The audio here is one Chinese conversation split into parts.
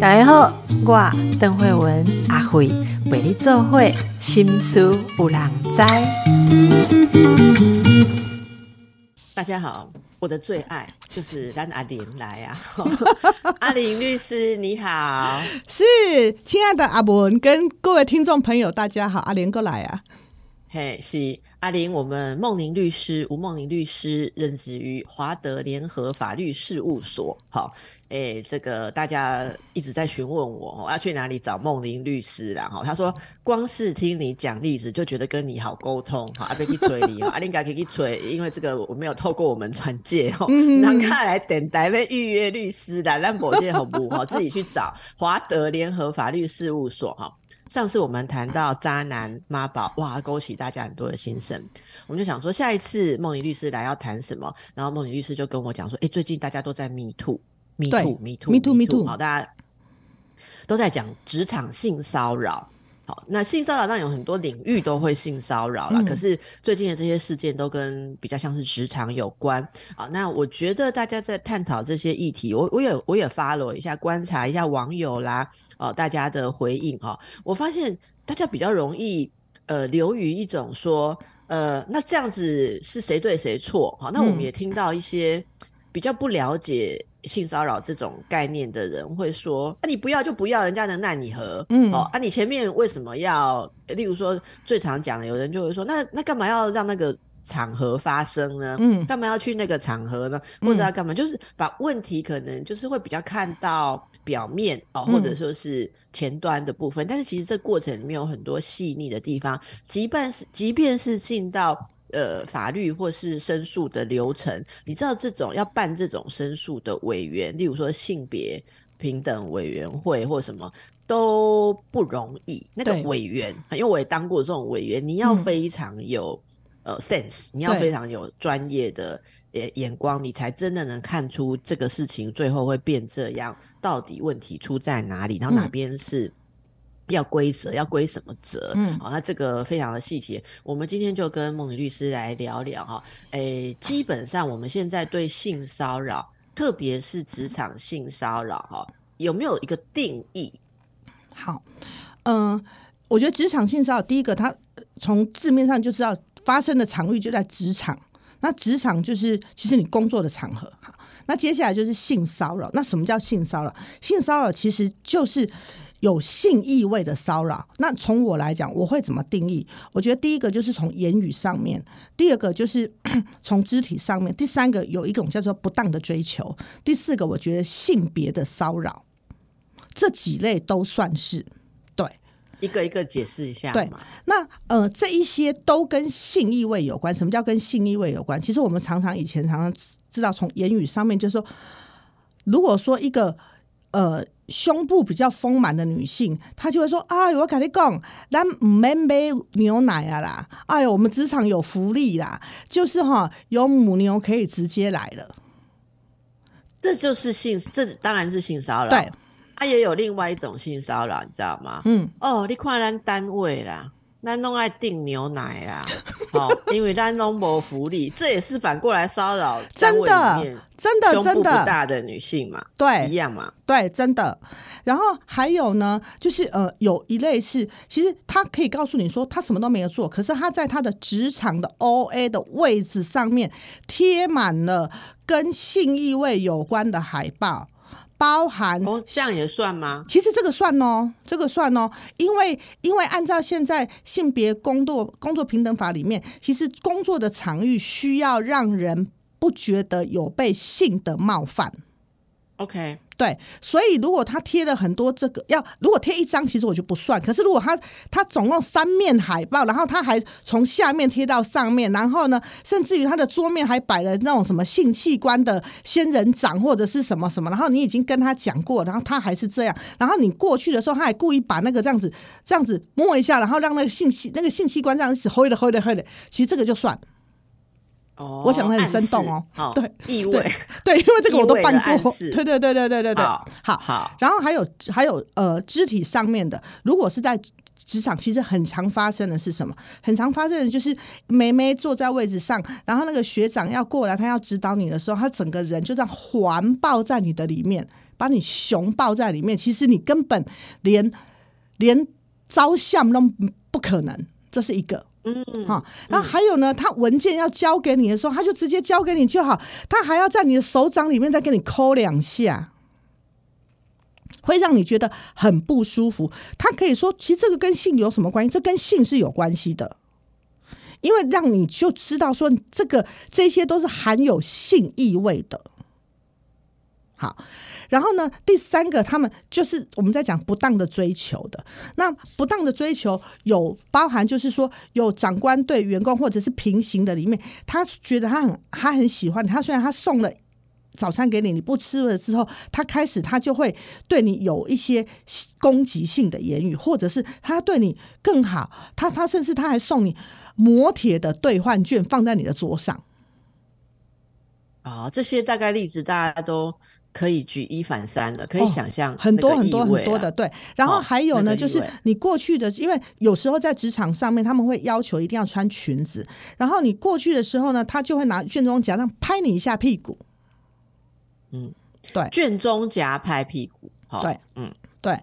大家好，我邓慧文阿慧为你做会心思有人知。大家好，我的最爱就是让阿玲来啊！阿玲律师你好，是亲爱的阿文跟各位听众朋友，大家好，阿莲过来啊！嘿，是阿玲，我们梦玲律师吴梦玲律师任职于华德联合法律事务所，好。哎，这个大家一直在询问我，要去哪里找梦玲律师啦？哈，他说光是听你讲例子，就觉得跟你好沟通，好，阿贝去催你，阿玲嘎可以催，因为这个我没有透过我们传介，哈，让他来等待被预约律师的，让我这好不好？自己去找华德联合法律事务所，哈。上次我们谈到渣男妈宝，哇，勾起大家很多的心声，我们就想说下一次梦妮律师来要谈什么？然后梦妮律师就跟我讲说，哎，最近大家都在 Me Too。Me too, me too, me too, me too。好，大家都在讲职场性骚扰。好，那性骚扰当然有很多领域都会性骚扰了，可是最近的这些事件都跟比较像是职场有关。好，那我觉得大家在探讨这些议题，我我也我也发了一下，观察一下网友啦，哦，大家的回应哈，我发现大家比较容易呃流于一种说，呃，那这样子是谁对谁错？好，那我们也听到一些比较不了解。性骚扰这种概念的人会说：“啊，你不要就不要，人家能奈你何？嗯，哦，啊，你前面为什么要？例如说，最常讲的，有人就会说：那那干嘛要让那个场合发生呢？嗯，干嘛要去那个场合呢？或者要干嘛？就是把问题可能就是会比较看到表面哦，或者说是前端的部分，但是其实这过程里面有很多细腻的地方，即便是即便是进到。”呃，法律或是申诉的流程，你知道这种要办这种申诉的委员，例如说性别平等委员会或什么都不容易。那个委员，因为我也当过这种委员，你要非常有呃 sense，你要非常有专业的眼眼光，你才真的能看出这个事情最后会变这样，到底问题出在哪里，然后哪边是。要规则，要归什么责？嗯，好，那这个非常的细节，我们今天就跟梦女律师来聊聊哈。诶，基本上我们现在对性骚扰，特别是职场性骚扰哈，有没有一个定义？好，嗯，我觉得职场性骚扰，第一个，它从字面上就知道发生的场域就在职场，那职场就是其实你工作的场合。哈，那接下来就是性骚扰，那什么叫性骚扰？性骚扰其实就是。有性意味的骚扰，那从我来讲，我会怎么定义？我觉得第一个就是从言语上面，第二个就是 从肢体上面，第三个有一种叫做不当的追求，第四个我觉得性别的骚扰，这几类都算是。一个一个解释一下。对，那呃，这一些都跟性意味有关。什么叫跟性意味有关？其实我们常常以前常常知道，从言语上面就是说，如果说一个呃。胸部比较丰满的女性，她就会说：“哎，我跟你讲，咱唔免买牛奶啊啦！哎呦，我们职场有福利啦，就是哈，有母牛可以直接来了。”这就是性，这当然是性骚扰。对，它也有另外一种性骚扰，你知道吗？嗯，哦，你看咱单位啦。那弄爱订牛奶啦，好，因为咱弄没福利，这也是反过来骚扰真的，真的，真的大的女性嘛，对，一样嘛，对，真的。然后还有呢，就是呃，有一类是，其实他可以告诉你说他什么都没有做，可是他在他的职场的 O A 的位置上面贴满了跟性意味有关的海报。包含哦，这样也算吗？其实这个算哦，这个算哦，因为因为按照现在性别工作工作平等法里面，其实工作的场域需要让人不觉得有被性的冒犯。OK。对，所以如果他贴了很多这个，要如果贴一张，其实我就不算。可是如果他他总共三面海报，然后他还从下面贴到上面，然后呢，甚至于他的桌面还摆了那种什么性器官的仙人掌或者是什么什么，然后你已经跟他讲过，然后他还是这样，然后你过去的时候，他还故意把那个这样子这样子摸一下，然后让那个性器那个性器官这样子挥的挥的挥的，其实这个就算。哦，我想的很生动哦，对，意味，对，因为这个我都办过，对对对对对对对，好，好，然后还有还有呃，肢体上面的，如果是在职场其实很常发生的是什么？很常发生的就是梅梅坐在位置上，然后那个学长要过来，他要指导你的时候，他整个人就这样环抱在你的里面，把你熊抱在里面。其实你根本连连招向都不可能，这是一个。嗯，好，然后还有呢，他文件要交给你的时候，他就直接交给你就好，他还要在你的手掌里面再给你抠两下。会让你觉得很不舒服。他可以说，其实这个跟性有什么关系？这跟性是有关系的，因为让你就知道说，这个这些都是含有性意味的。好，然后呢，第三个，他们就是我们在讲不当的追求的。那不当的追求有包含，就是说有长官对员工或者是平行的里面，他觉得他很他很喜欢他，虽然他送了。早餐给你，你不吃了之后，他开始他就会对你有一些攻击性的言语，或者是他对你更好，他他甚至他还送你磨铁的兑换券放在你的桌上。啊，这些大概例子大家都可以举一反三的，可以想象很多很多很多的对。然后还有呢，就是你过去的，因为有时候在职场上面他们会要求一定要穿裙子，然后你过去的时候呢，他就会拿卷宗夹上拍你一下屁股。嗯，对，卷宗夹拍屁股，对，嗯，对，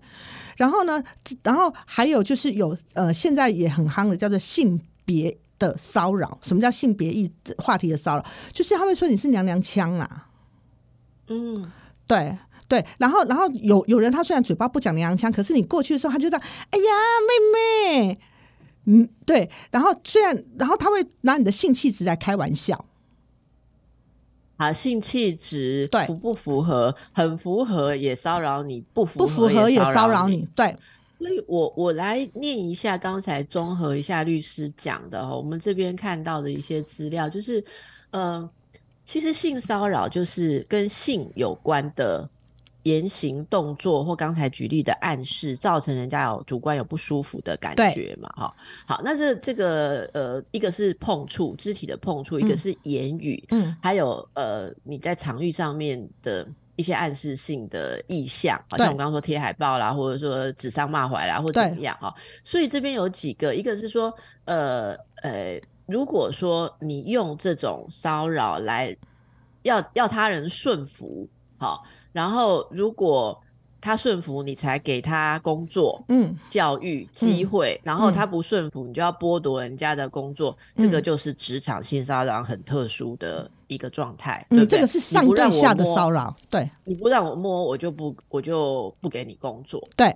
然后呢，然后还有就是有呃，现在也很夯的叫做性别的骚扰。什么叫性别意话题的骚扰？就是他会说你是娘娘腔啊，嗯，对对，然后然后有有人他虽然嘴巴不讲娘娘腔，可是你过去的时候他就这样，哎呀，妹妹，嗯，对，然后虽然然后他会拿你的性气质来开玩笑。啊，性气质对符不符合？很符合也骚扰你，不符不符合也骚扰你。对，所以我我来念一下刚才综合一下律师讲的哈，我们这边看到的一些资料，就是呃，其实性骚扰就是跟性有关的。言行动作或刚才举例的暗示，造成人家有主观有不舒服的感觉嘛？哈，好，那这这个呃，一个是碰触肢体的碰触，一个是言语，嗯，还有呃，你在场域上面的一些暗示性的意向，好像我刚刚说贴海报啦，或者说指桑骂槐啦，或者怎么样哈。所以这边有几个，一个是说，呃呃，如果说你用这种骚扰来要要他人顺服，好。然后，如果他顺服，你才给他工作、嗯，教育机会；然后他不顺服，你就要剥夺人家的工作。这个就是职场性骚扰很特殊的一个状态。嗯，这个是上对下的骚扰。对，你不让我摸，我就不，我就不给你工作。对，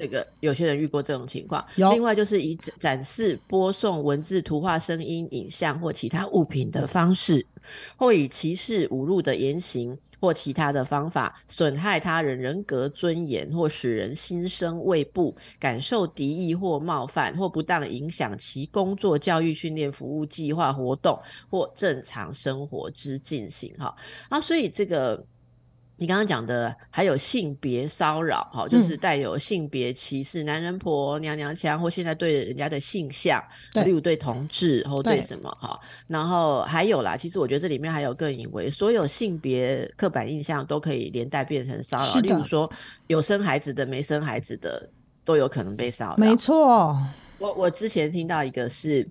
这个有些人遇过这种情况。另外就是以展示、播送文字、图画、声音、影像或其他物品的方式，或以歧视、侮辱的言行。或其他的方法损害他人人格尊严，或使人心生畏怖、感受敌意或冒犯，或不当影响其工作、教育、训练、服务计划、活动或正常生活之进行。哈啊，所以这个。你刚刚讲的还有性别骚扰，哈，就是带有性别歧视，男人婆、娘娘腔，或现在对人家的性向，例如对同志或对什么，哈，然后还有啦，其实我觉得这里面还有更隐为，所有性别刻板印象都可以连带变成骚扰，例如说有生孩子的、没生孩子的都有可能被骚扰。没错，我我之前听到一个是。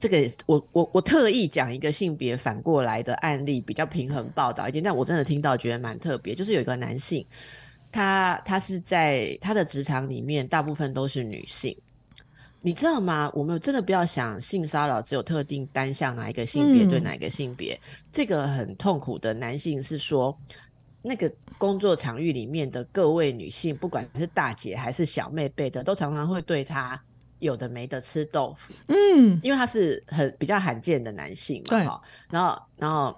这个我我我特意讲一个性别反过来的案例，比较平衡报道一点。但我真的听到觉得蛮特别，就是有一个男性，他他是在他的职场里面，大部分都是女性，你知道吗？我们真的不要想性骚扰只有特定单向哪一个性别对哪一个性别。这个很痛苦的男性是说，那个工作场域里面的各位女性，不管是大姐还是小妹辈的，都常常会对他。有的没的吃豆腐，嗯，因为他是很比较罕见的男性嘛，哈，然后然后，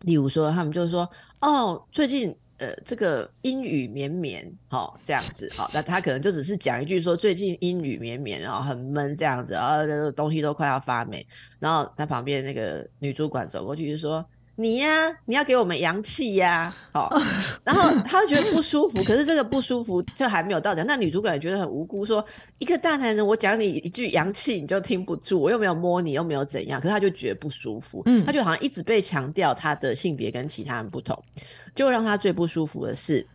例如说他们就是说，哦，最近呃这个阴雨绵绵，好这样子，好，那他可能就只是讲一句说最近阴雨绵绵，然后很闷这样子，然后这个东西都快要发霉，然后他旁边那个女主管走过去就说。你呀，你要给我们阳气呀，好，然后他就觉得不舒服，可是这个不舒服就还没有到点。那女主管也觉得很无辜，说一个大男人，我讲你一句阳气你就听不住，我又没有摸你，又没有怎样，可是他就觉得不舒服，嗯，他就好像一直被强调他的性别跟其他人不同，就让他最不舒服的是，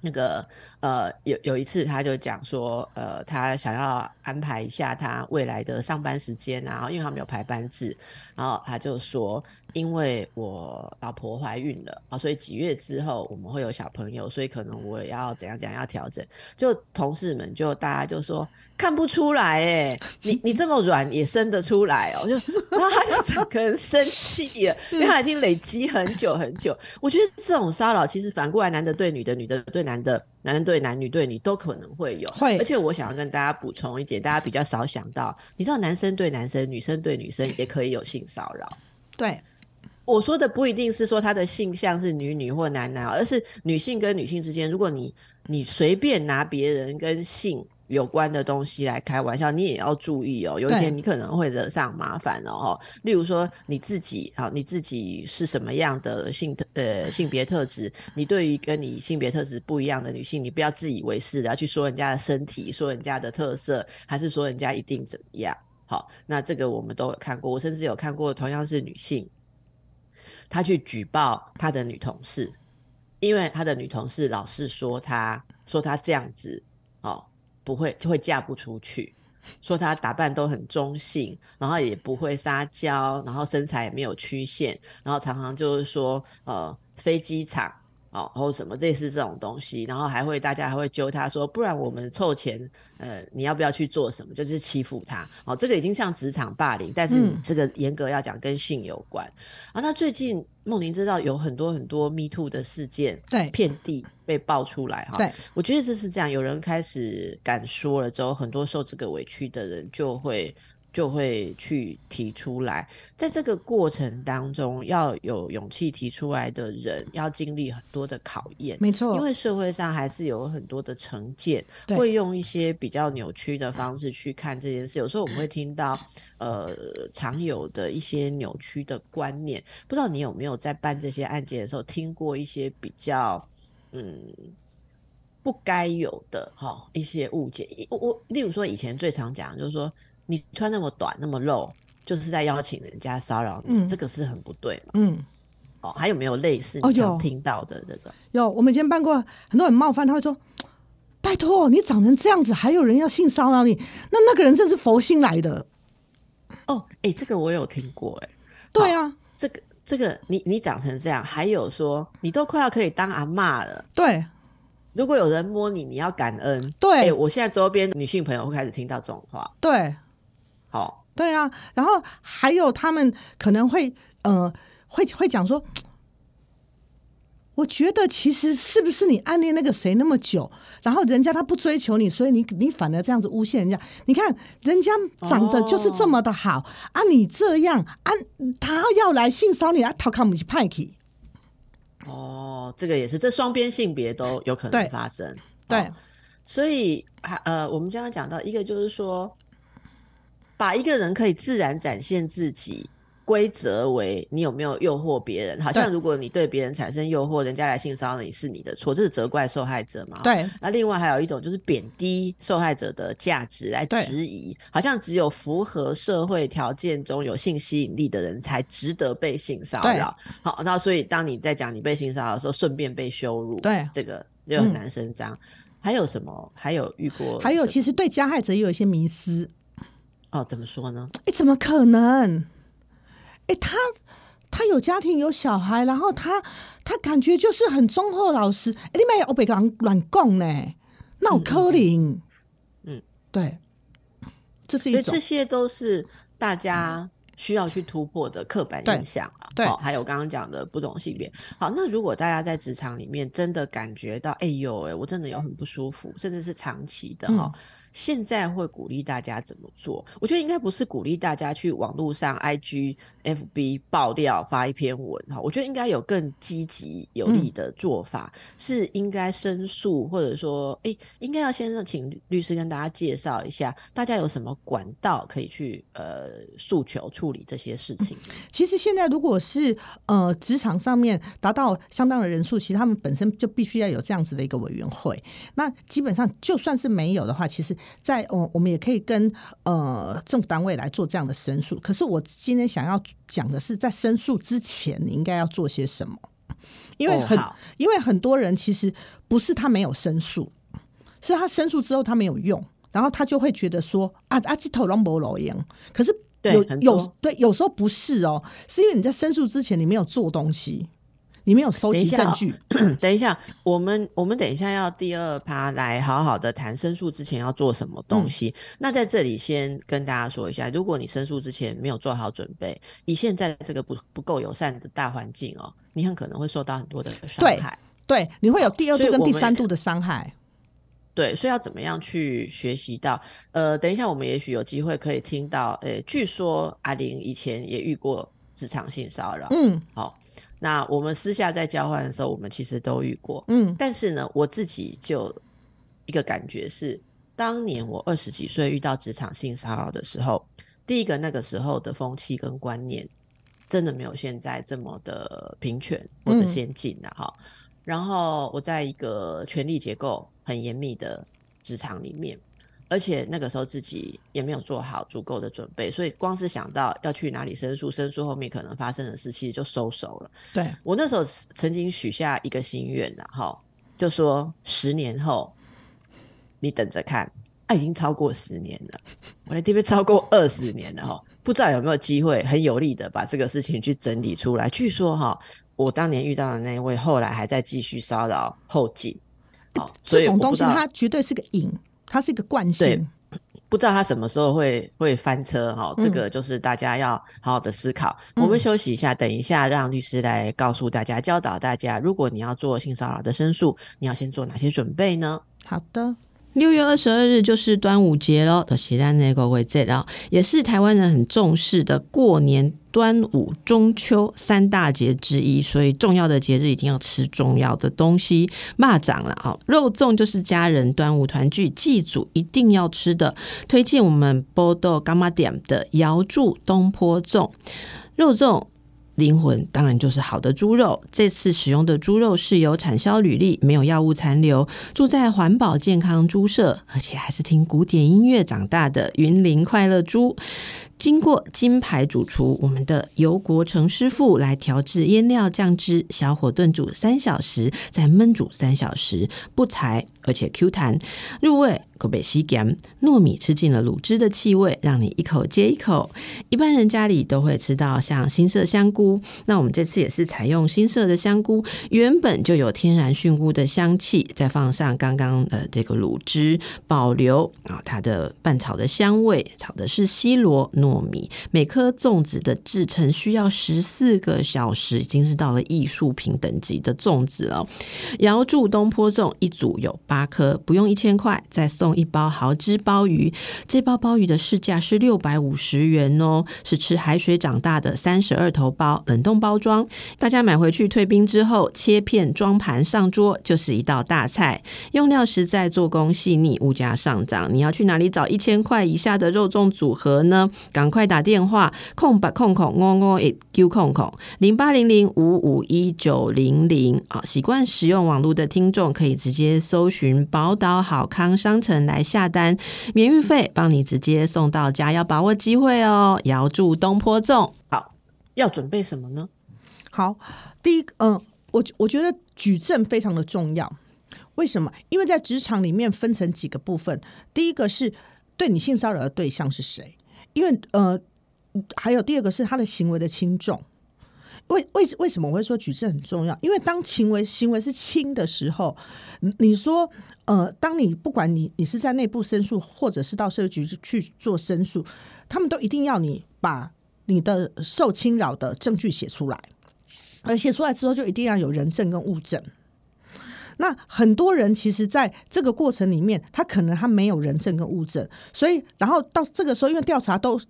那个呃，有有一次他就讲说，呃，他想要安排一下他未来的上班时间啊，因为他没有排班制，然后他就说，因为我老婆怀孕了啊，所以几月之后我们会有小朋友，所以可能我要怎样怎样要调整。就同事们就大家就说看不出来哎，你你这么软也生得出来哦，就然后他就整个人生气了，因为他已经累积很久很久。我觉得这种骚扰其实反过来，男的对女的，女的对。男的，男人对男女对女都可能会有，会。而且我想要跟大家补充一点，大家比较少想到，你知道男生对男生、女生对女生也可以有性骚扰。对，我说的不一定是说他的性向是女女或男男，而是女性跟女性之间，如果你你随便拿别人跟性。有关的东西来开玩笑，你也要注意哦。有一天你可能会惹上麻烦哦。例如说你自己，好，你自己是什么样的性特呃性别特质？你对于跟你性别特质不一样的女性，你不要自以为是的要去说人家的身体，说人家的特色，还是说人家一定怎么样？好，那这个我们都有看过，我甚至有看过同样是女性，她去举报她的女同事，因为她的女同事老是说她说她这样子，哦。不会就会嫁不出去，说她打扮都很中性，然后也不会撒娇，然后身材也没有曲线，然后常常就是说呃飞机场。哦，或什么类似这种东西，然后还会大家还会揪他说，不然我们凑钱，呃，你要不要去做什么？就是欺负他。哦，这个已经像职场霸凌，但是这个严格要讲跟性有关。啊，那最近梦玲知道有很多很多 Me Too 的事件，对，遍地被爆出来哈。对，我觉得这是这样，有人开始敢说了之后，很多受这个委屈的人就会。就会去提出来，在这个过程当中，要有勇气提出来的人，要经历很多的考验。没错，因为社会上还是有很多的成见，会用一些比较扭曲的方式去看这件事。有时候我们会听到，呃，常有的一些扭曲的观念。不知道你有没有在办这些案件的时候，听过一些比较，嗯，不该有的哈一些误解。我我，例如说，以前最常讲就是说。你穿那么短那么露，就是在邀请人家骚扰你，这个是很不对嘛？嗯，哦，还有没有类似你常听到的这种？有，我们以前办过很多很冒犯，他会说：“拜托，你长成这样子，还有人要性骚扰你？那那个人真是佛心来的。”哦，哎，这个我有听过，哎，对啊，这个这个，你你长成这样，还有说你都快要可以当阿妈了，对。如果有人摸你，你要感恩。对，我现在周边女性朋友会开始听到这种话，对。好，对啊，然后还有他们可能会呃，会会讲说，我觉得其实是不是你暗恋那个谁那么久，然后人家他不追求你，所以你你反而这样子诬陷人家。你看人家长得就是这么的好啊，你这样啊，他要来性骚你啊，他看不起派克。哦，这个也是，这双边性别都有可能发生。对，所以还呃，我们刚刚讲到一个就是说。把一个人可以自然展现自己，规则为你有没有诱惑别人？好像如果你对别人产生诱惑，人家来性骚扰你是你的错，这是责怪受害者嘛？对。那另外还有一种就是贬低受害者的价值来质疑，好像只有符合社会条件中有性吸引力的人才值得被性骚扰。好，那所以当你在讲你被性骚扰的时候，顺便被羞辱，对这个就很难伸张。还有什么？还有遇过？还有，其实对加害者也有一些迷思。哦，怎么说呢？哎，怎么可能？哎，他他有家庭有小孩，然后他他感觉就是很忠厚老实。哎，你没有被港乱供呢？那我柯林，嗯，对，这是一种，这些都是大家需要去突破的刻板印象啊。对，还有刚刚讲的不同性别。好，那如果大家在职场里面真的感觉到，哎呦，哎，我真的有很不舒服，甚至是长期的哈。现在会鼓励大家怎么做？我觉得应该不是鼓励大家去网络上 IG、FB 爆料发一篇文哈。我觉得应该有更积极有利的做法，是应该申诉，或者说，哎，应该要先让请律师跟大家介绍一下，大家有什么管道可以去呃诉求处理这些事情。其实现在如果是呃职场上面达到相当的人数，其实他们本身就必须要有这样子的一个委员会。那基本上就算是没有的话，其实。在我我们也可以跟呃政府单位来做这样的申诉。可是我今天想要讲的是，在申诉之前，你应该要做些什么？因为很、哦因为很多人其实不是他没有申诉，是他申诉之后他没有用，然后他就会觉得说啊啊这头龙博老赢，可是有有对有时候不是哦，是因为你在申诉之前你没有做东西，你没有收集证据，等一下，我们我们等一下要第二趴来好好的谈申诉之前要做什么东西。那在这里先跟大家说一下，如果你申诉之前没有做好准备，以现在这个不不够友善的大环境哦，你很可能会受到很多的伤对害。对，你会有第二度跟第三度的伤害。对，所以要怎么样去学习到？呃，等一下我们也许有机会可以听到，呃，据说阿玲以前也遇过职场性骚扰。嗯好，那我们私下在交换的时候，我们其实都遇过。嗯但是呢，我自己就一个感觉是，当年我二十几岁遇到职场性骚扰的时候，第一个那个时候的风气跟观念，真的没有现在这么的平权或者嗯先进的哈。然后我在一个权力结构很严密的职场里面。而且那个时候自己也没有做好足够的准备，所以光是想到要去哪里申诉，申诉后面可能发生的事，其实就收手了。对，我那时候曾经许下一个心愿了，哈，就说十年后你等着看，啊，已经超过十年了，我的 TV 超过二十年了哈，不知道有没有机会很有力的把这个事情去整理出来。据说哈，我当年遇到的那一位后来还在继续骚扰后继。哦，这种东西它绝对是个瘾，它是一个惯对性。不知道他什么时候会会翻车哈，这嗯个就是大家要好好的思考。我们嗯休息一下，等一下让律师来告诉大家，教导大家，如果你要做性骚扰的申诉，你要先做哪些准备呢？好的，六月二十二日就是端午节喽，的西咱那个为这了，也是台湾人很重视的过年、端午、中秋三大节之一，所以重要的节日一定要吃重要的东西。蚂蚱了啊，肉粽就是家人端午团聚祭祖一定要吃的，推荐我们波豆干妈点的瑶柱东坡粽肉粽。灵魂当然就是好的猪肉。这次使用的猪肉是有产销履历，没有药物残留，住在环保健康猪舍，而且还是听古典音乐长大的云林快乐猪。经过金牌主厨我们的尤国成师傅来调制腌料酱汁，小火炖煮三小时，再焖煮三小时，不柴而且 Q 弹，入味口北西咸，糯米吃进了卤汁的气味，让你一口接一口。一般人家里都会吃到像新色香菇，那我们这次也是采用新色的香菇，原本就有天然菌菇的香气，再放上刚刚的这个卤汁，保留啊它的拌炒的香味。炒的是西螺糯米，每颗粽子的制成需要十四个小时，已经是到了艺术品等级的粽子了。瑶柱东坡粽一组有八颗，不用一千块，再送一包豪汁鲍鱼。这包鲍鱼的市价是六百五十元哦，是吃海水长大的三十二头包，冷冻包装。大家买回去退冰之后，切片装盘上桌，就是一道大菜。用料实在，做工细腻，物价上涨，你要去哪里找一千块以下的肉粽组合呢？赶快打电话空八空空哦哦一 Q 空空零八零零五五一九零零啊！习惯使用网络的听众可以直接搜寻宝岛好康商城来下单，免运费，帮你直接送到家，要把握机会哦！遥祝东坡粽。好，要准备什么呢？好，第一个，嗯、我我觉得举证非常的重要。为什么？因为在职场里面分成几个部分，第一个是对你性骚扰的对象是谁，因为呃，还有第二个是他的行为的轻重。为为为什么我会说举证很重要？因为当行为行为是轻的时候，你说呃，当你不管你你是在内部申诉，或者是到社会局去做申诉，他们都一定要你把你的受侵扰的证据写出来。而写出来之后，就一定要有人证跟物证。那很多人其实在这个过程里面，他可能他没有人证跟物证，所以然后到这个时候，因为调查都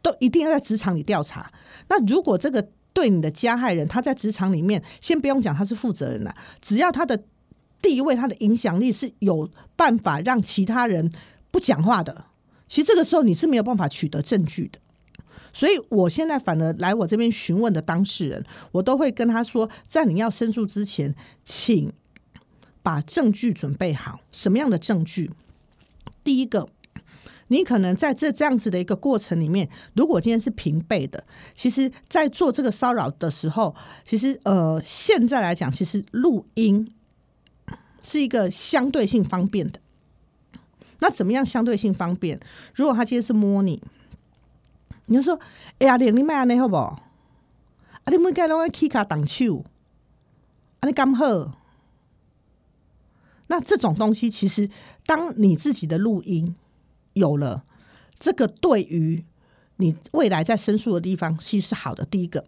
都一定要在职场里调查。那如果这个对你的加害人他在职场里面，先不用讲他是负责人了，只要他的地位、他的影响力是有办法让其他人不讲话的，其实这个时候你是没有办法取得证据的。所以我现在反而来我这边询问的当事人，我都会跟他说，在你要申诉之前，请把证据准备好。什么样的证据？第一个，你可能在这这样子的一个过程里面，如果今天是平辈的，其实，在做这个骚扰的时候，其实呃，现在来讲，其实录音是一个相对性方便的。那怎么样相对性方便？如果他今天是摸你，你就说：“哎呀，玲，你卖安尼好不？啊，你每该拢爱起卡挡手，啊，你刚好。”那这种东西，其实当你自己的录音有了，这个对于你未来在申诉的地方，其实是好的。第一个，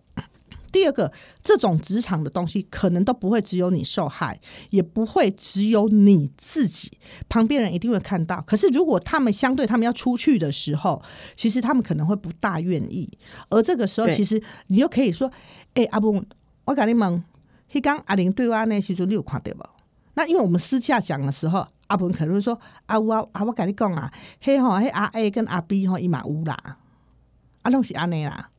第二个，这种职场的东西，可能都不会只有你受害，也不会只有你自己，旁边人一定会看到。可是如果他们相对他们要出去的时候，其实他们可能会不大愿意。而这个时候，其实你又可以说：“哎，阿布，我跟你问，迄刚阿玲对我那时候，你有看到无？”那因为我们私下讲的时候，阿文可能会说：“啊，我啊，我跟你讲啊，嘿吼，嘿阿 A 跟阿 B 吼伊嘛有啦，啊拢是安尼啦。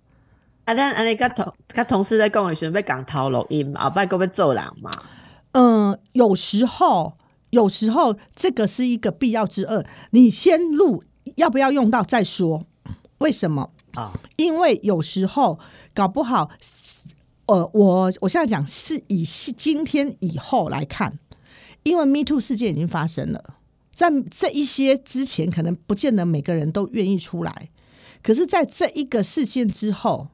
啊，咱安尼甲同甲同事在讲的时候，要讲偷录音，后摆个要做人嘛。嗯，有时候，有时候这个是一个必要之二，你先录，要不要用到再说？为什么啊？因为有时候搞不好，呃，我我现在讲是以今天以后来看。因为 Me Too 事件已经发生了，在这一些之前，可能不见得每个人都愿意出来。可是，在这一个事件之后，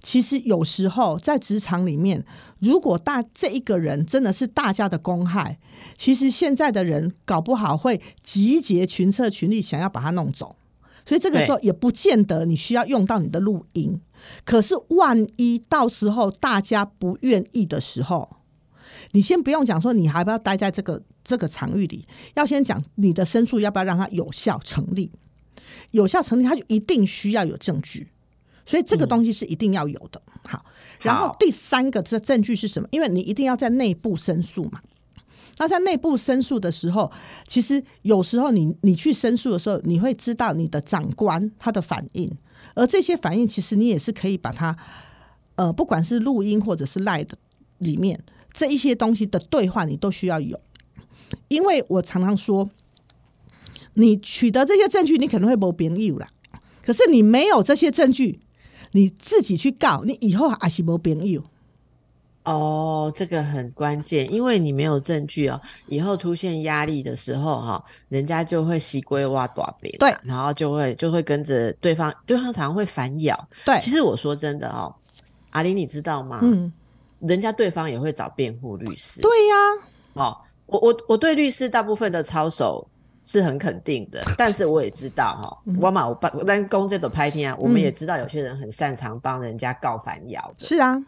其实有时候在职场里面，如果大这一个人真的是大家的公害，其实现在的人搞不好会集结群策群力，想要把他弄走。所以这个时候也不见得你需要用到你的录音。可是，万一到时候大家不愿意的时候，你先不用讲说，你还不要待在这个这个场域里，要先讲你的申诉要不要让它有效成立？有效成立，它就一定需要有证据，所以这个东西是一定要有的。好，然后第三个这证据是什么？因为你一定要在内部申诉嘛。那在内部申诉的时候，其实有时候你你去申诉的时候，你会知道你的长官他的反应，而这些反应其实你也是可以把它，呃，不管是录音或者是赖的里面。这一些东西的对话，你都需要有，因为我常常说，你取得这些证据，你可能会没朋友啦。可是你没有这些证据，你自己去告，你以后还是没朋友。哦，这个很关键，因为你没有证据哦，以后出现压力的时候，哈，人家就会西归挖短边，对，然后就会就会跟着对方，对方常常会反咬。对，其实我说真的哦，阿玲，你知道吗？嗯。人家对方也会找辩护律师，对呀，哦，我我我对律师大部分的操守是很肯定的，但是我也知道哈，我嘛我帮但公这个拍片啊，我们也知道有些人很擅长帮人家告反咬的，是啊，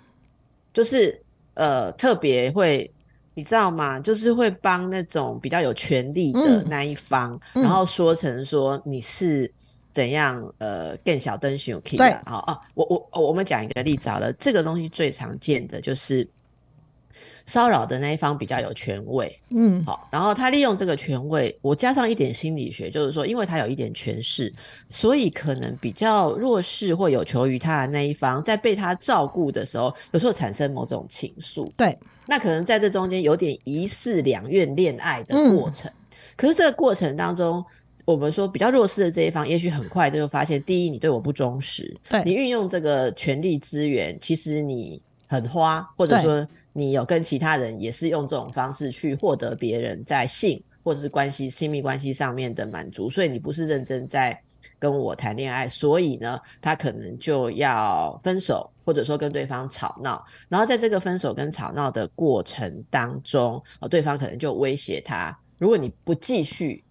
就是呃特别会，你知道吗？就是会帮那种比较有权力的那一方，然后说成说你是。怎样？呃，更小灯熊 K 对，好啊，我我我们讲一个例子好了。这个东西最常见的就是骚扰的那一方比较有权位，嗯，好，然后他利用这个权位，我加上一点心理学，就是说，因为他有一点权势，所以可能比较弱势或有求于他的那一方，在被他照顾的时候，有时候产生某种情愫，对，那可能在这中间有点疑似两愿恋爱的过程，可是这个过程当中。我们说比较弱势的这一方，也许很快就发现，第一，你对我不忠实，对你运用这个权力资源，其实你很花，或者说你有跟其他人也是用这种方式去获得别人在性或者是关系亲密关系上面的满足，所以你不是认真在跟我谈恋爱，所以呢，他可能就要分手，或者说跟对方吵闹，然后在这个分手跟吵闹的过程当中，哦，对方可能就威胁他，如果你不继续，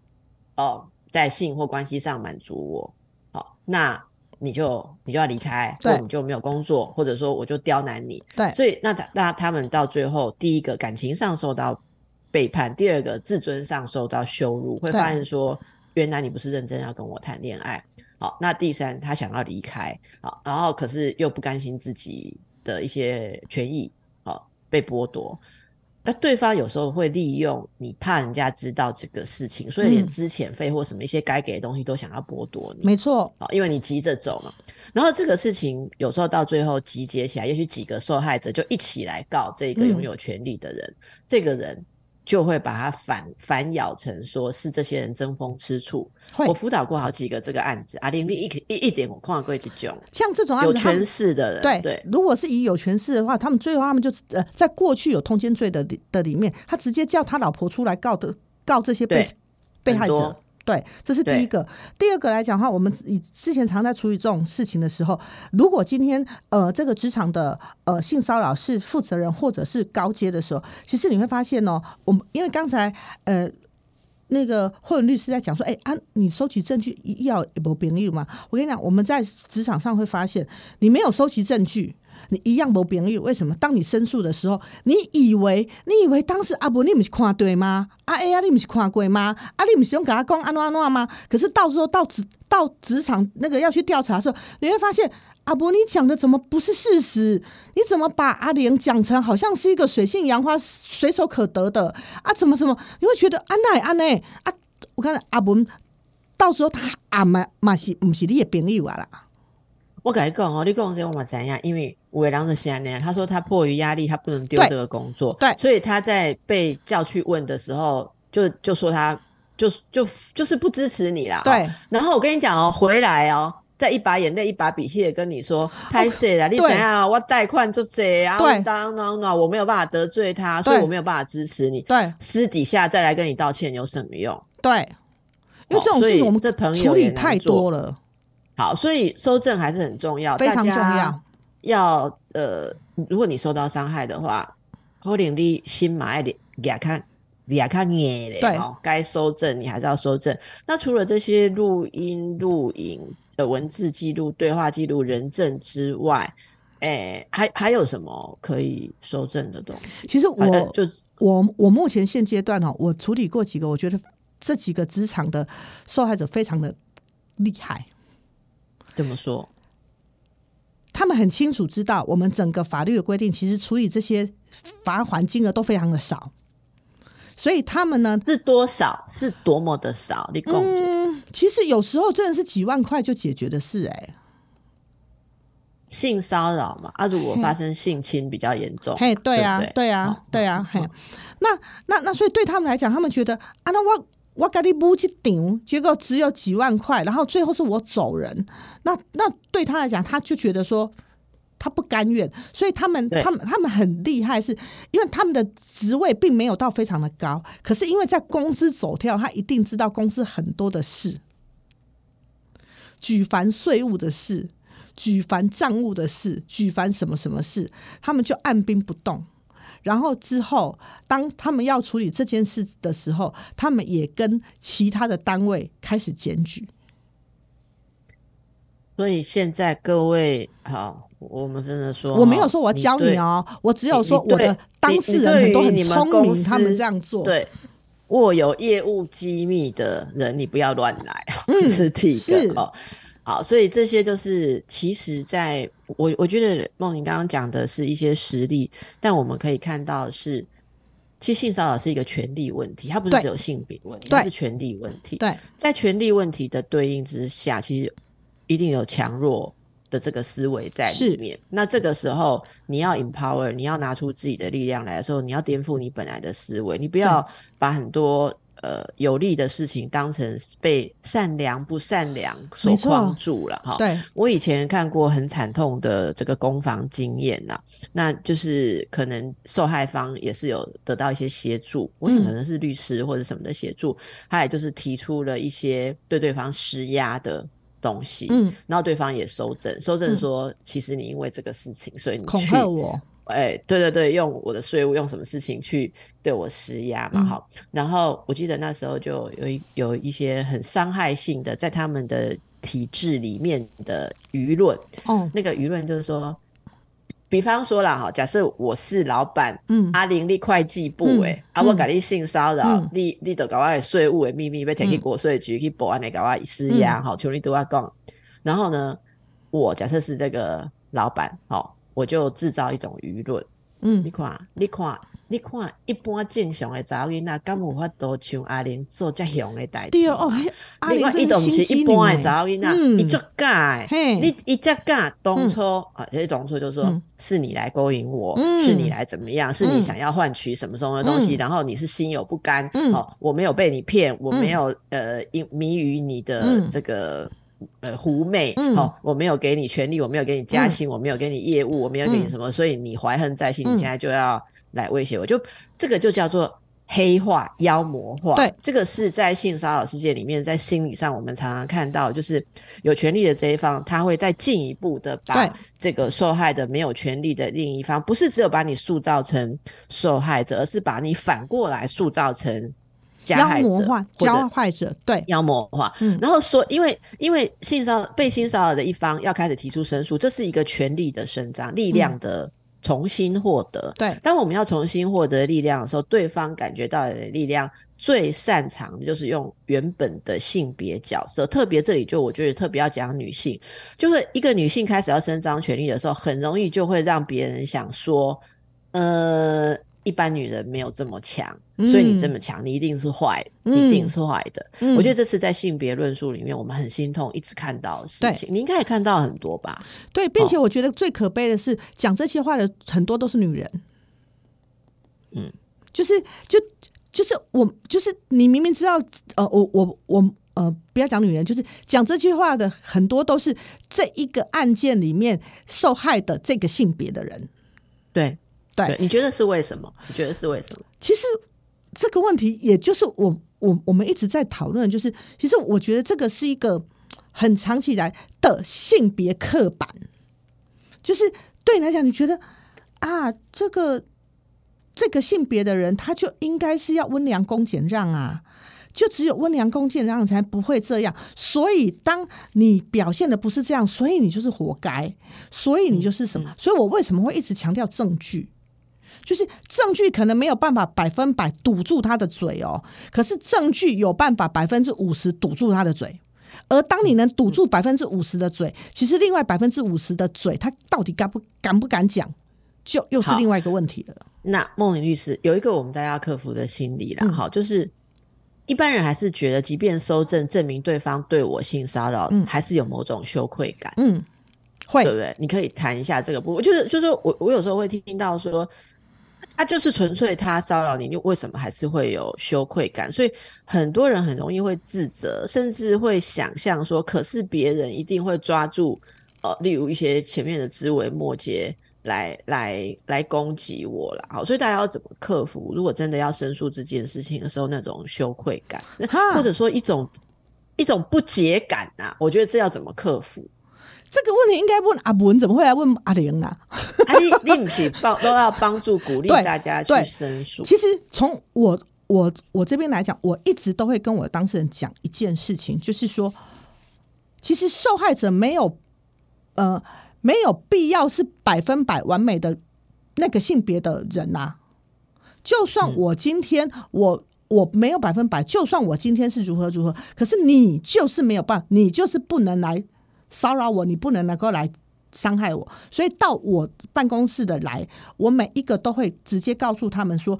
哦。在性或关系上满足我，好，那你就你就要离开，或你就没有工作，或者说我就刁难你。对，所以那他那他们到最后，第一个感情上受到背叛，第二个自尊上受到羞辱，会发现说，原来你不是认真要跟我谈恋爱。好，那第三，他想要离开，好，然后可是又不甘心自己的一些权益，好被剥夺。那对方有时候会利用你怕人家知道这个事情，所以连资遣费或什么一些该给的东西都想要剥夺你。没错，啊，因为你急着走嘛。然后这个事情有时候到最后集结起来，也许几个受害者就一起来告这个拥有权利的人。这个人就会把它反反咬成说是这些人争风吃醋。我辅导过好几个这个案子，阿玲丽一一一点我看过几种像这种案有子，有权势的人，对对如果是以有权势的话，他们最后他们就呃，在过去有通奸罪的的里面，他直接叫他老婆出来告的告这些被对被害者。对，这是第一个。第二个来讲的话，我们以之前常在处理这种事情的时候，如果今天呃这个职场的呃性骚扰是负责人或者是高阶的时候，其实你会发现哦，我们因为刚才呃那个慧文律师在讲说，哎、啊，你收集证据要不朋友吗？我跟你讲，我们在职场上会发现，你没有收集证据。你一样无朋友，为什么？当你申诉的时候，你以为你以为当时阿伯你不是看对吗？啊哎呀，你不是看过吗？啊，你不是用给他讲安诺安诺吗？可是到时候到职到职场那个要去调查的时候，你会发现阿伯你讲的怎么不是事实？你怎么把阿玲讲成好像是一个水性杨花、随手可得的啊？怎么怎么？你会觉得安奈安奈啊？我看阿伯到时候他啊嘛嘛是不是你的朋友啊啦？我跟你讲哦，你讲这我嘛怎样？因为五位郎的先那样，他说他迫于压力，他不能丢这个工作，对所以他在被叫去问的时候，就就说他就就就是不支持你啦。哦对，然后我跟你讲哦，回来哦，再一把眼泪一把鼻涕的跟你说，拍谁啦，你怎对样？我贷款就这啊，对我当当当，我没有办法得罪他，所以我没有办法支持你。对私底下再来跟你道歉有什么用？对，因为这种我们这朋友处理太做多了，好，所以收证还是很重要，非常重大家要。要呃，如果你受到伤害的话，可能你心嘛要亚看亚看眼嘞，对哦，该收证你还是要收证。那除了这些录音、录影的文字记录、对话记录、人证之外，哎、还还有什么可以收证的东西？其实我就我我目前现阶段哦，我处理过几个，我觉得这几个职场的受害者非常的厉害，怎么说，他们很清楚知道我们整个法律的规定，其实处理这些罚款金额都非常的少，所以他们呢，是多少？是多么的少？你共、嗯，其实有时候真的是几万块就解决的事、哎，性骚扰嘛？啊，如果发生性侵比较严重，嘿，对啊，对不对对啊哦，对啊，嘿，那那那，所以对他们来讲，他们觉得啊，那我我跟你补一场，结果只有几万块，然后最后是我走人，那那对他来讲，他就觉得说。他不甘愿，所以他们他们他们很厉害是，因为他们的职位并没有到非常的高，可是因为在公司走跳，他一定知道公司很多的事，举凡税务的事，举凡账务的事，举凡什么什么事，他们就按兵不动。然后之后，当他们要处理这件事的时候，他们也跟其他的单位开始检举。所以现在各位好，我们真的说，我没有说我要教你对哦，我只有说我的当事人很多很聪明，他们司这样做。对，握有业务机密的人，你不要乱来，嗯 是第一是个哦。好，所以这些就是，其实在我我觉得梦玲刚刚讲的是一些实例，但我们可以看到的是，其实性骚扰是一个权利问题，它不是只有性别问题，是权利问题。对在权利问题的对应之下，其实一定有强弱的这个思维在里面。那这个时候，你要 empower，你要拿出自己的力量来的时候，你要颠覆你本来的思维，你不要把很多呃有利的事情当成被善良不善良所框住了哈。对。我以前看过很惨痛的这个攻防经验呐、那就是可能受害方也是有得到一些协助，我可能是律师或者什么的协助，他也就是提出了一些对对方施压的东西，嗯，然后对方也收证，收证嗯。说其实你因为这个事情，所以你恐去吓我，哎，对对对，用我的税务用什么事情去对我施压嘛？嗯，然后我记得那时候就有一有一些很伤害性的，在他们的体制里面的舆论，哦，那个舆论就是说，比方说啦哈，假设我是老板，嗯，阿玲立会计部嗯诶，啊，嗯我搞你性骚扰嗯，你你就搞我的税务的秘密要摕去嗯国税局去保安来搞我施压，嗯。好，像你对我讲，然后呢，我假设是这个老板，好，我就制造一种舆论。嗯。你看，你看，你看一般正常的查某囡仔，敢有法度像阿玲做遮凶的代志？对哦，嘿阿玲真伊都毋是一般的欸查某囡仔，嗯。伊足敢嘿。诶，你伊只敢当初啊，其实当初就说嗯。是你来勾引我，嗯是你来怎么样，是你嗯。想要换取什么什么东西，嗯。然后你是心有不甘，嗯。哦，我没有被你骗，我嗯。没有呃因迷于你的嗯。这个。呃，狐媚，嗯。哦，我没有给你权利，我没有给你加薪，我没有给你业务，我没有给你嗯。什么，所以你怀恨在心，嗯。你现在就要来威胁我，就这个就叫做黑化、妖魔化。对，这个是在性骚扰事件里面，在心理上我们常常看到，就是有权利的这一方，他会再进一步的把这个受害的没有权利的另一方，不是只有把你塑造成受害者，而是把你反过来塑造成加妖害者魔化、或者教害者，对，妖魔化，嗯。然后说，因为因为性骚被性骚扰的一方要开始提出申诉，这是一个权利的伸张，力量的重新获得。对，当我们要重新获得力量的时候，对方感觉到的力量最擅长的就是用原本的性别角色，特别这里就我觉得特别要讲女性，就是一个女性开始要伸张权利的时候，很容易就会让别人想说，呃。一般女人没有这么强，所以你这么强，你一定是坏，嗯一定是坏的。嗯我觉得这次在性别论述里面，我们很心痛，一直看到的事情。你应该也看到很多吧？对，并且我觉得最可悲的是，讲这些话的很多都是女人。嗯，就是就就是我就是你明明知道，呃，我我我呃，不要讲女人，就是讲这句话的很多都是这一个案件里面受害的这个性别的人。对对，你觉得是为什么？你觉得是为什么？其实这个问题，也就是我我我们一直在讨论，就是其实我觉得这个是一个很长期以来的性别刻板，就是对你来讲，你觉得啊，这个这个性别的人，他就应该是要温良恭俭让啊。就只有温良恭俭让才不会这样，所以当你表现的不是这样，所以你就是活该，所以你就是什么？所以我为什么会一直强调证据？就是证据可能没有办法百分百堵住他的嘴哦，可是证据有办法百分之五十堵住他的嘴。而当你能堵住百分之五十的嘴，其实另外百分之五十的嘴，他到底敢不敢不敢讲，就又是另外一个问题了。那梦玲律师有一个我们大家要克服的心理啦，嗯好，就是一般人还是觉得，即便搜证证明对方对我性骚扰，嗯还是有某种羞愧感。嗯，会对不对？你可以谈一下这个部分，就是就是我我有时候会听到说，他就是纯粹他骚扰你，你为什么还是会有羞愧感？所以很多人很容易会自责，甚至会想象说，可是别人一定会抓住呃，例如一些前面的枝微末节。来来来攻击我了，好，所以大家要怎么克服？如果真的要申诉这件事情的时候，那种羞愧感，或者说一种一种不解感啊，我觉得这要怎么克服？这个问题应该问阿文，怎么会来问阿玲呢、啊，你你不是帮都要帮助鼓励对大家去申诉，其实从我我我这边来讲，我一直都会跟我的当事人讲一件事情，就是说，其实受害者没有呃没有必要是百分百完美的那个性别的人呐、就算嗯。我今天我。我没有百分百，就算我今天是如何如何，可是你就是没有办法，你就是不能来骚扰我，你不能能够来伤害我。所以到我办公室的来，我每一个都会直接告诉他们说，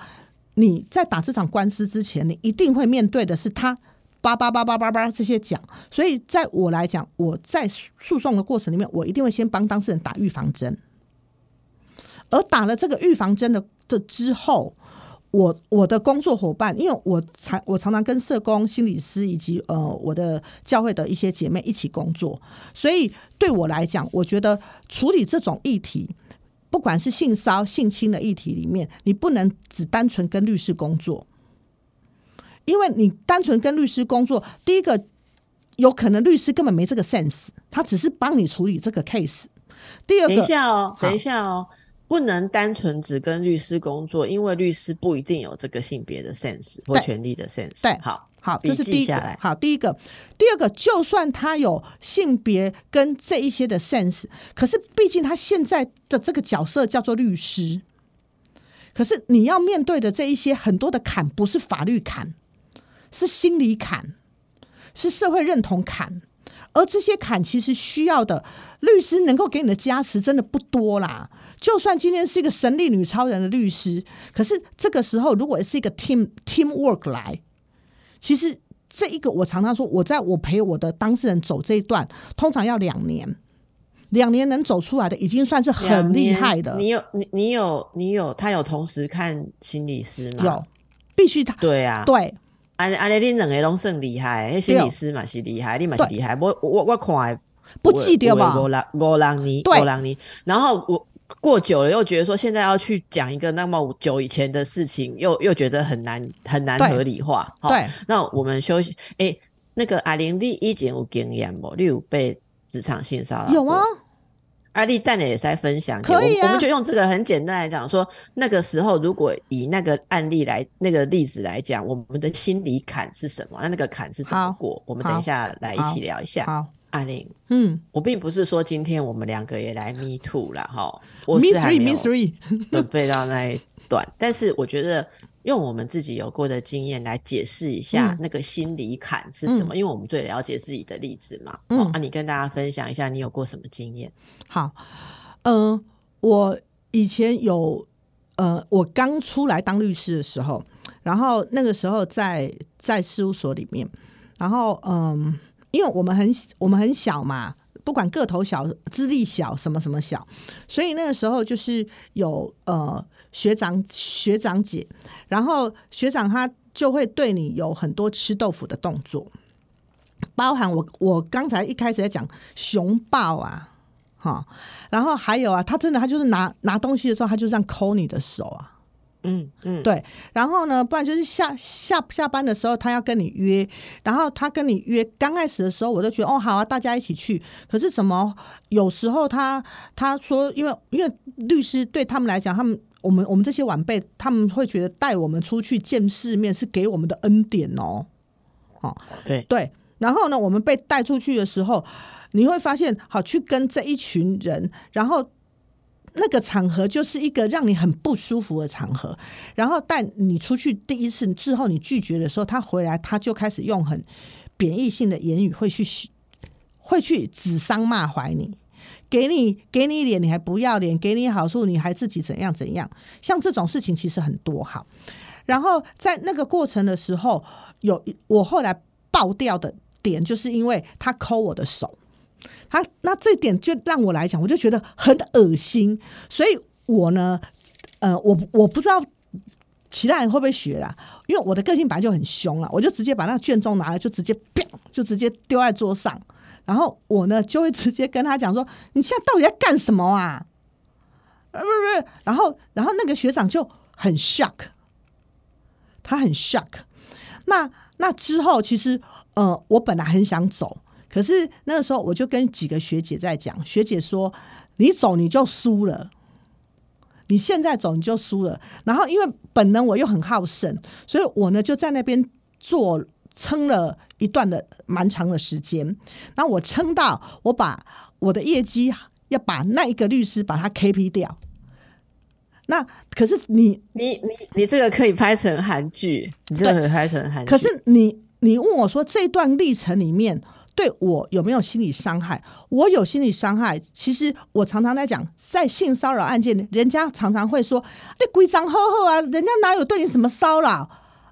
你在打这场官司之前，你一定会面对的是他叭叭叭叭叭叭这些讲。所以在我来讲，我在诉讼的过程里面，我一定会先帮当事人打预防针。而打了这个预防针的的之后，我我的工作伙伴，因为我常我常常跟社工、心理师以及呃我的教会的一些姐妹一起工作，所以对我来讲，我觉得处理这种议题，不管是性骚性侵的议题里面，你不能只单纯跟律师工作，因为你单纯跟律师工作，第一个有可能律师根本没这个 sense，他只是帮你处理这个 case。第二个等个，一下哦，等一下哦，不能单纯只跟律师工作，因为律师不一定有这个性别的 sense 或对权利的 sense。对好，好，这是第一个来。好，第一个，第二个，就算他有性别跟这一些的 sense，可是毕竟他现在的这个角色叫做律师，可是你要面对的这一些很多的坎，不是法律坎，是心理坎，是社会认同坎。而这些坎其实需要的律师能够给你的加持真的不多啦。就算今天是一个神力女超人的律师，可是这个时候如果是一个 team team work 来，其实这一个我常常说，我在我陪我的当事人走这一段，通常要两年，两年能走出来的已经算是很厉害的。你有你你有你有他有同时看心理师吗？有，必须他对啊，对。安安尼恁两个拢算厉害，迄心理师嘛是厉害，你嘛是厉害。我我我看不记得吧？五郎五郎尼，五郎尼。然后我过久了又觉得说，现在要去讲一个那么久以前的事情，又又觉得很难很难合理化。对，那我们休息。哎，那个阿玲，你以前有经验不？你有被职场性骚扰？有啊。阿丽蛋也在分享，可以啊。我们就用这个很简单来讲，说那个时候如果以那个案例来那个例子来讲，我们的心理坎是什么？那那个坎是怎么过？我们等一下来一起聊一下。好，阿玲，嗯，我并不是说今天我们两个也来 me too 了哈，我是还没有准备到那一段，但是我觉得。用我们自己有过的经验来解释一下那个心理坎是什么，因为我们最了解自己的例子嘛。嗯，啊，你跟大家分享一下你有过什么经验？好，嗯，我以前有，呃，我刚出来当律师的时候，然后那个时候在在事务所里面，然后嗯，因为我们很我们很小嘛，不管个头小、资历小、什么什么小，所以那个时候就是有呃。学长、学长姐，然后学长他就会对你有很多吃豆腐的动作，包含我我刚才一开始在讲熊抱啊，哈，然后还有啊，他真的他就是拿拿东西的时候，他就这样抠你的手啊，嗯嗯，对，然后呢，不然就是下下下班的时候，他要跟你约，然后他跟你约，刚开始的时候我都觉得哦好啊，大家一起去，可是怎么有时候他他说，因为因为律师对他们来讲，他们。我们我们这些晚辈，他们会觉得带我们出去见世面是给我们的恩典哦，哦，对对。然后呢，我们被带出去的时候，你会发现，好去跟这一群人，然后那个场合就是一个让你很不舒服的场合。然后带你出去第一次之后，你拒绝的时候，他回来他就开始用很贬义性的言语，会去会去指桑骂槐你。给你给你脸，你还不要脸；给你好处，你还自己怎样怎样？像这种事情其实很多哈。然后在那个过程的时候，有我后来爆掉的点，就是因为他抠我的手，他那这点就让我来讲，我就觉得很恶心。所以我呢，呃，我我不知道其他人会不会学啦，因为我的个性本来就很凶啊，我就直接把那个卷宗拿来，就直接啪就直接丢在桌上。然后我呢就会直接跟他讲说：“你现在到底在干什么啊？”不是不是，然后然后那个学长就很 shock，他很 shock。那那之后其实呃，我本来很想走，可是那个时候我就跟几个学姐在讲，学姐说：“你走你就输了，你现在走你就输了。”然后因为本能我又很好胜，所以我呢就在那边做。撑了一段的蛮长的时间，然后我撑到我把我的业绩要把那一个律师把他 KP 掉。那可是你你你你这个可以拍成韩剧，你这个可以拍成韩剧。可是你你问我说这段历程里面对我有没有心理伤害？我有心理伤害。其实我常常在讲，在性骚扰案件，人家常常会说：“那规章呵呵啊，人家哪有对你什么骚扰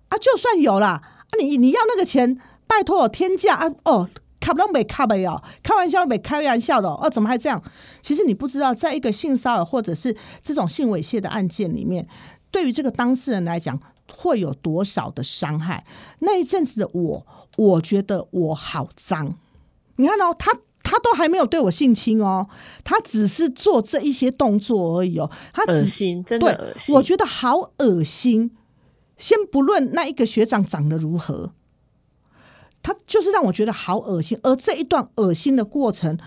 啊？就算有啦。”你你要那个钱，拜托天价啊！哦，卡不拢没开没哦，开玩笑没开玩笑的哦，怎么还这样？其实你不知道，在一个性骚扰或者是这种性猥亵的案件里面，对于这个当事人来讲，会有多少的伤害？那一阵子的我，我觉得我好脏。你看哦，他他都还没有对我性侵哦，他只是做这一些动作而已哦，他恶心，真的恶心，我觉得好恶心。先不论那一个学长长得如何，他就是让我觉得好恶心。而这一段恶心的过程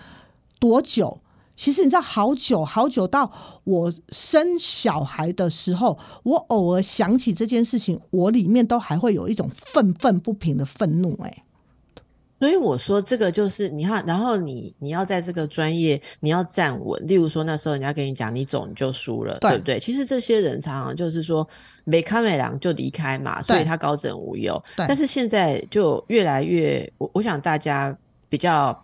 多久？其实你知道，好久好久到我生小孩的时候，我偶尔想起这件事情，我里面都还会有一种愤愤不平的愤怒。哎。所以我说，这个就是你看，然后你你要在这个专业，你要站稳。例如说，那时候人家跟你讲，你走你就输了，对不对？其实这些人常常就是说，没看没良就离开嘛，所以他高枕无忧。但是现在就越来越，我我想大家比较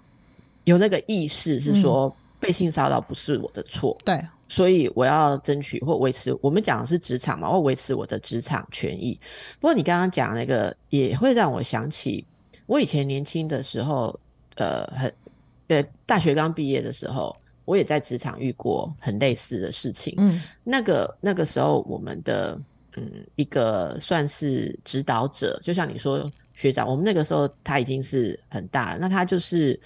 有那个意识，是说被性骚扰不是我的错，对，所以我要争取或维持。我们讲的是职场嘛，我维持我的职场权益。不过你刚刚讲那个，也会让我想起我以前年轻的时候，呃，很呃，大学刚毕业的时候，我也在职场遇过很类似的事情。嗯那个那个时候，我们的嗯一个算是指导者，就像你说学长，我们那个时候他已经是很大了，那他就是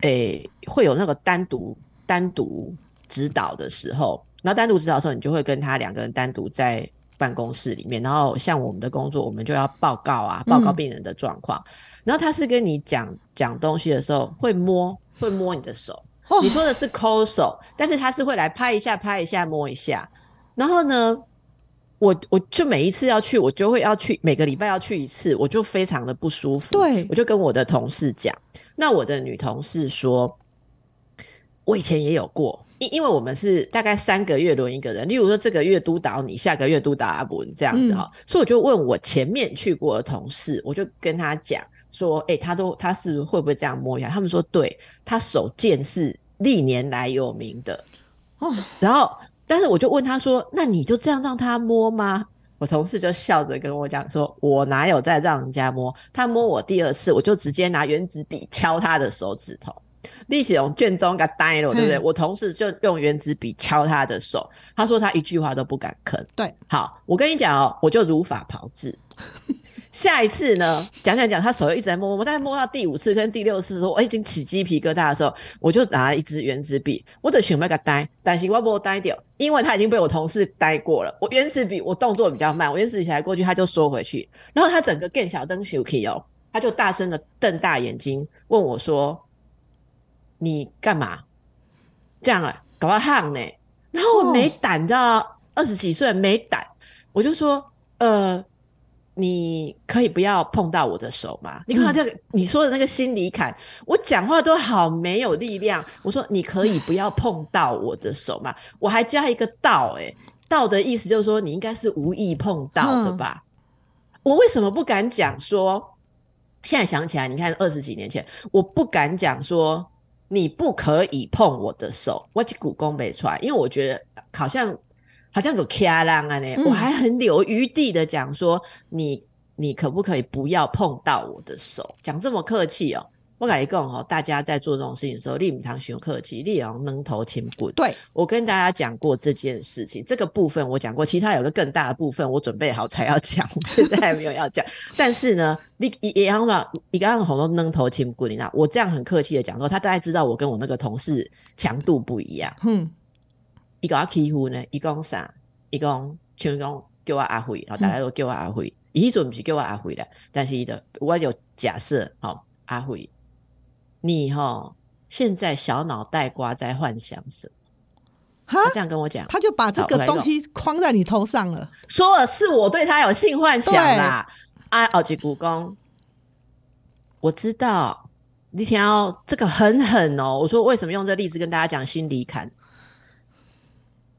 诶、会有那个单独单独指导的时候，然后单独指导的时候，你就会跟他两个人单独在办公室里面，然后像我们的工作，我们就要报告啊，报告嗯病人的状况，然后他是跟你讲讲东西的时候，会摸会摸你的手。哦你说的是抠手，但是他是会来拍一下、拍一下、摸一下。然后呢，我我就每一次要去，我就会要去，每个礼拜要去一次，我就非常的不舒服。对我就跟我的同事讲，那我的女同事说，我以前也有过，因因为我们是大概三个月轮一个人，例如说这个月督导你，下个月督导阿文这样子哈、所以我就问我前面去过的同事，我就跟他讲说，哎、他都他是会不会这样摸一下？他们说对，他手贱是历年来有名的。哦，然后，但是我就问他说：“那你就这样让他摸吗？”我同事就笑着跟我讲说：“我哪有在让人家摸？他摸我第二次，我就直接拿原子笔敲他的手指头。立起用卷宗给他呆了，对不对？嗯我同事就用原子笔敲他的手，他说他一句话都不敢吭。对，好，我跟你讲哦，我就如法炮制。下一次呢，讲讲讲，他手又一直在摸摸摸，大概摸到第五次跟第六次的时候，我已经起鸡皮疙瘩的时候，我就拿了一支原子笔，我就想要给他呆，但是我不呆掉，因为他已经被我同事呆过了。我原子笔我动作比较慢，我原子笔才过去，他就缩回去，然后他整个更小灯 s h 哦，他就大声的瞪大眼睛问我说：“你干嘛？这样啊，搞到汗呢？”然后我没胆，你知道，二十几岁没胆，我就说：“呃。”你可以不要碰到我的手吗？你看他这个、你说的那个心理坎，我讲话都好没有力量。我说你可以不要碰到我的手吗？我还加一个“道”，哎，“道”的意思就是说你应该是无意碰到的吧？我为什么不敢讲说？现在想起来，你看二十几年前，我不敢讲说你不可以碰我的手，我去股功没出来，因为我觉得好像。好像有卡浪啊呢，嗯我还很留余地的讲说，你你可不可以不要碰到我的手？讲这么客气哦，我跟你讲哦，大家在做这种事情的时候，立米堂学客气，立昂扔头轻滚。对，我跟大家讲过这件事情，这个部分我讲过，其他有个更大的部分我准备好才要讲，我现在还没有要讲。但是呢，你也要嘛，你刚刚好多扔头轻滚，你知道，我这样很客气的讲说，他大概知道我跟我那个同事强度不一样。嗯，伊甲我欺负呢，伊讲啥？一共全讲叫我阿辉，然后大家都叫我阿辉。伊迄阵毋是叫我阿辉啦，但是伊的我有假设，吼、阿辉，你吼、现在小脑袋瓜在幻想什么？哈他，这样跟我讲，他就把这个东西框在你头上了。说了是我对他有性幻想啦。啊，奥吉古公，我知道你听到这个很狠哦。我说为什么用这例子跟大家讲心理坎？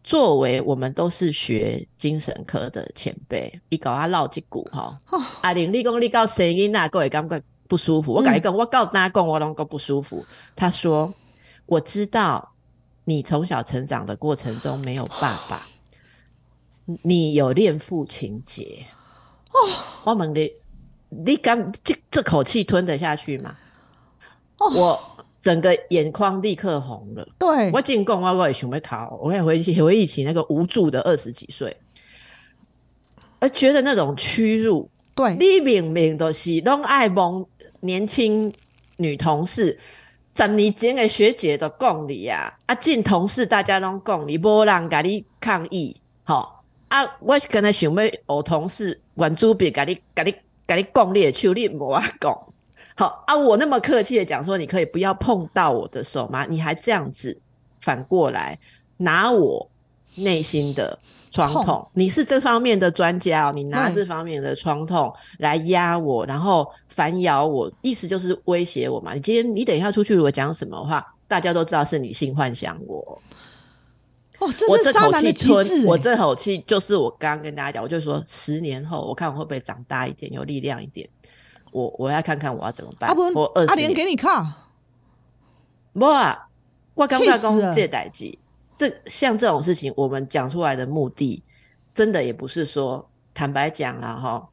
作为我们都是学精神科的前辈，你搞他绕击骨哈哦，阿玲你讲你告声音呐，各位感觉不舒服。我改一个，我告大家讲，我拢够不舒服。他说：“我知道你从小成长的过程中没有爸爸，你有恋父情节。”哦，我问你，你敢这这口气吞得下去吗？哦我整个眼眶立刻红了。对，我进贡，我我也想要考，我也回忆回忆起那个无助的二十几岁，而觉得那种屈辱。对，你明明都是拢爱蒙年轻女同事，十年前的学姐都讲你啊，啊进同事大家拢讲你，无人甲你抗议，吼啊！我是刚才想要学同事原主笔甲你甲你甲你讲你的手，你无啊讲。好啊，我那么客气的讲说，你可以不要碰到我的手吗？你还这样子反过来拿我内心的创痛，你是这方面的专家哦，你拿对这方面的创痛来压我，然后反咬我，意思就是威胁我嘛。你今天你等一下出去如果讲什么话，大家都知道是你性幻想我。哦，这我这口是渣男的气吞，极致欸。我这口气就是我刚刚跟大家讲，我就说十年后我看我会不会长大一点，有力量一点。我我要看看我要怎么办。阿不我二，阿十年莲给你看，不啊，我刚刚讲气死了这代机，这像这种事情，我们讲出来的目的，真的也不是说坦白讲了哈。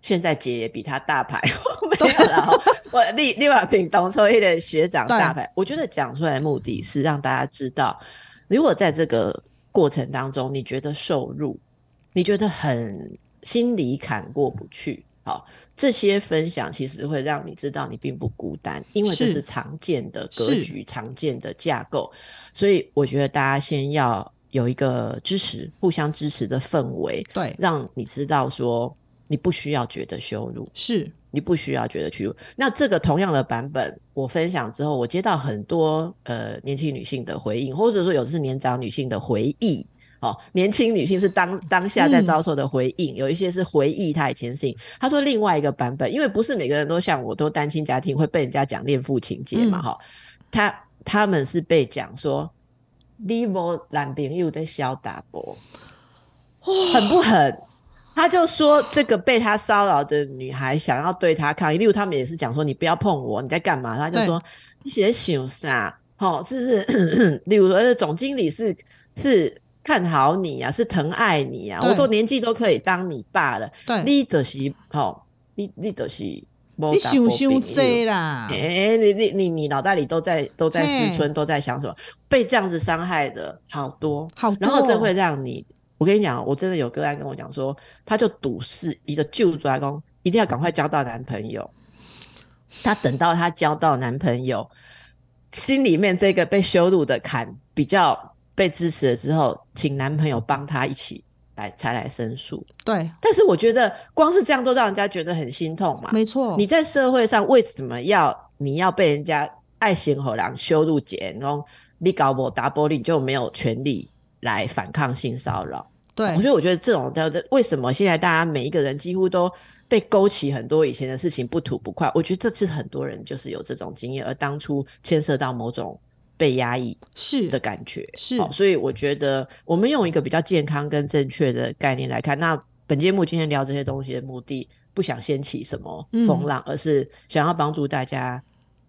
现在姐也比他大牌，没有了哈。我立立马品董抽一的学长大牌，我觉得讲出来的目的是让大家知道，如果在这个过程当中，你觉得受辱，你觉得很心里坎过不去，好，这些分享其实会让你知道你并不孤单，因为这是是常见的格局、常见的架构，所以我觉得大家先要有一个支持、互相支持的氛围，对，让你知道说你不需要觉得羞辱，是你不需要觉得屈辱。那这个同样的版本，我分享之后，我接到很多呃年轻女性的回应，或者说有的是年长女性的回忆。哦，年轻女性是当当下在嗯遭受的回应，有一些是回忆她以前的事情。她说另外一个版本，因为不是每个人都像我，都单亲家庭会被人家讲恋父情节嘛，嗯哈、他他们是被讲说你无男朋友在小打波，狠不狠？他就说，这个被他骚扰的女孩想要对他抗议，例如他们也是讲说你不要碰我，你在干嘛？他就说你写想啥？好、是不是？例如说，呃总经理是是看好你啊，是疼爱你啊，我都年纪都可以当你爸了，对，你就是吼、你你就是没你想想啦。哎、，你你你你脑袋里都在都在思春，都在想什么？被这样子伤害的好多，好多。然后这会让你，我跟你讲，我真的有个案跟我讲说，他就赌誓一个旧抓工一定要赶快交到男朋友。他等到他交到男朋友，心里面这个被羞辱的坎比较被支持了之后，请男朋友帮他一起来才来申诉。对，但是我觉得光是这样都让人家觉得很心痛嘛。没错，你在社会上为什么要你要被人家爱心和狼羞辱姐，然后你搞我打玻璃，你就没有权利来反抗性骚扰？对我觉得，我觉得这种的为什么现在大家每一个人几乎都被勾起很多以前的事情不吐不快？我觉得这次很多人就是有这种经验，而当初牵涉到某种被压抑是的感觉，是哦所以我觉得我们用一个比较健康跟正确的概念来看，那本节目今天聊这些东西的目的，不想掀起什么风浪，而是想要帮助大家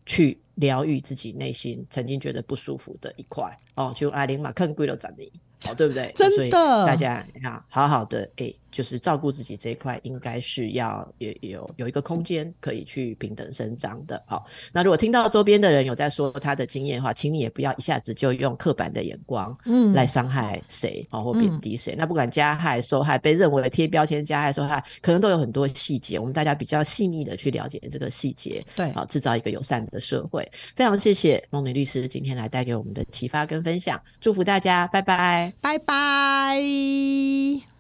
去疗愈自己内心曾经觉得不舒服的一块哦，就阿玲嘛，更贵了咱你。哦，对不对？真的大家你看，好好的，哎、就是照顾自己这一块，应该是要有有有一个空间可以去平等生长的。好，那如果听到周边的人有在说他的经验的话，请你也不要一下子就用刻板的眼光嗯来伤害谁哦，或贬低谁。那不管加害、受害，被认为贴标签、加害、受害，可能都有很多细节，我们大家比较细腻的去了解这个细节，对好，制造一个友善的社会。非常谢谢梦女律师今天来带给我们的启发跟分享，祝福大家，拜拜。拜拜。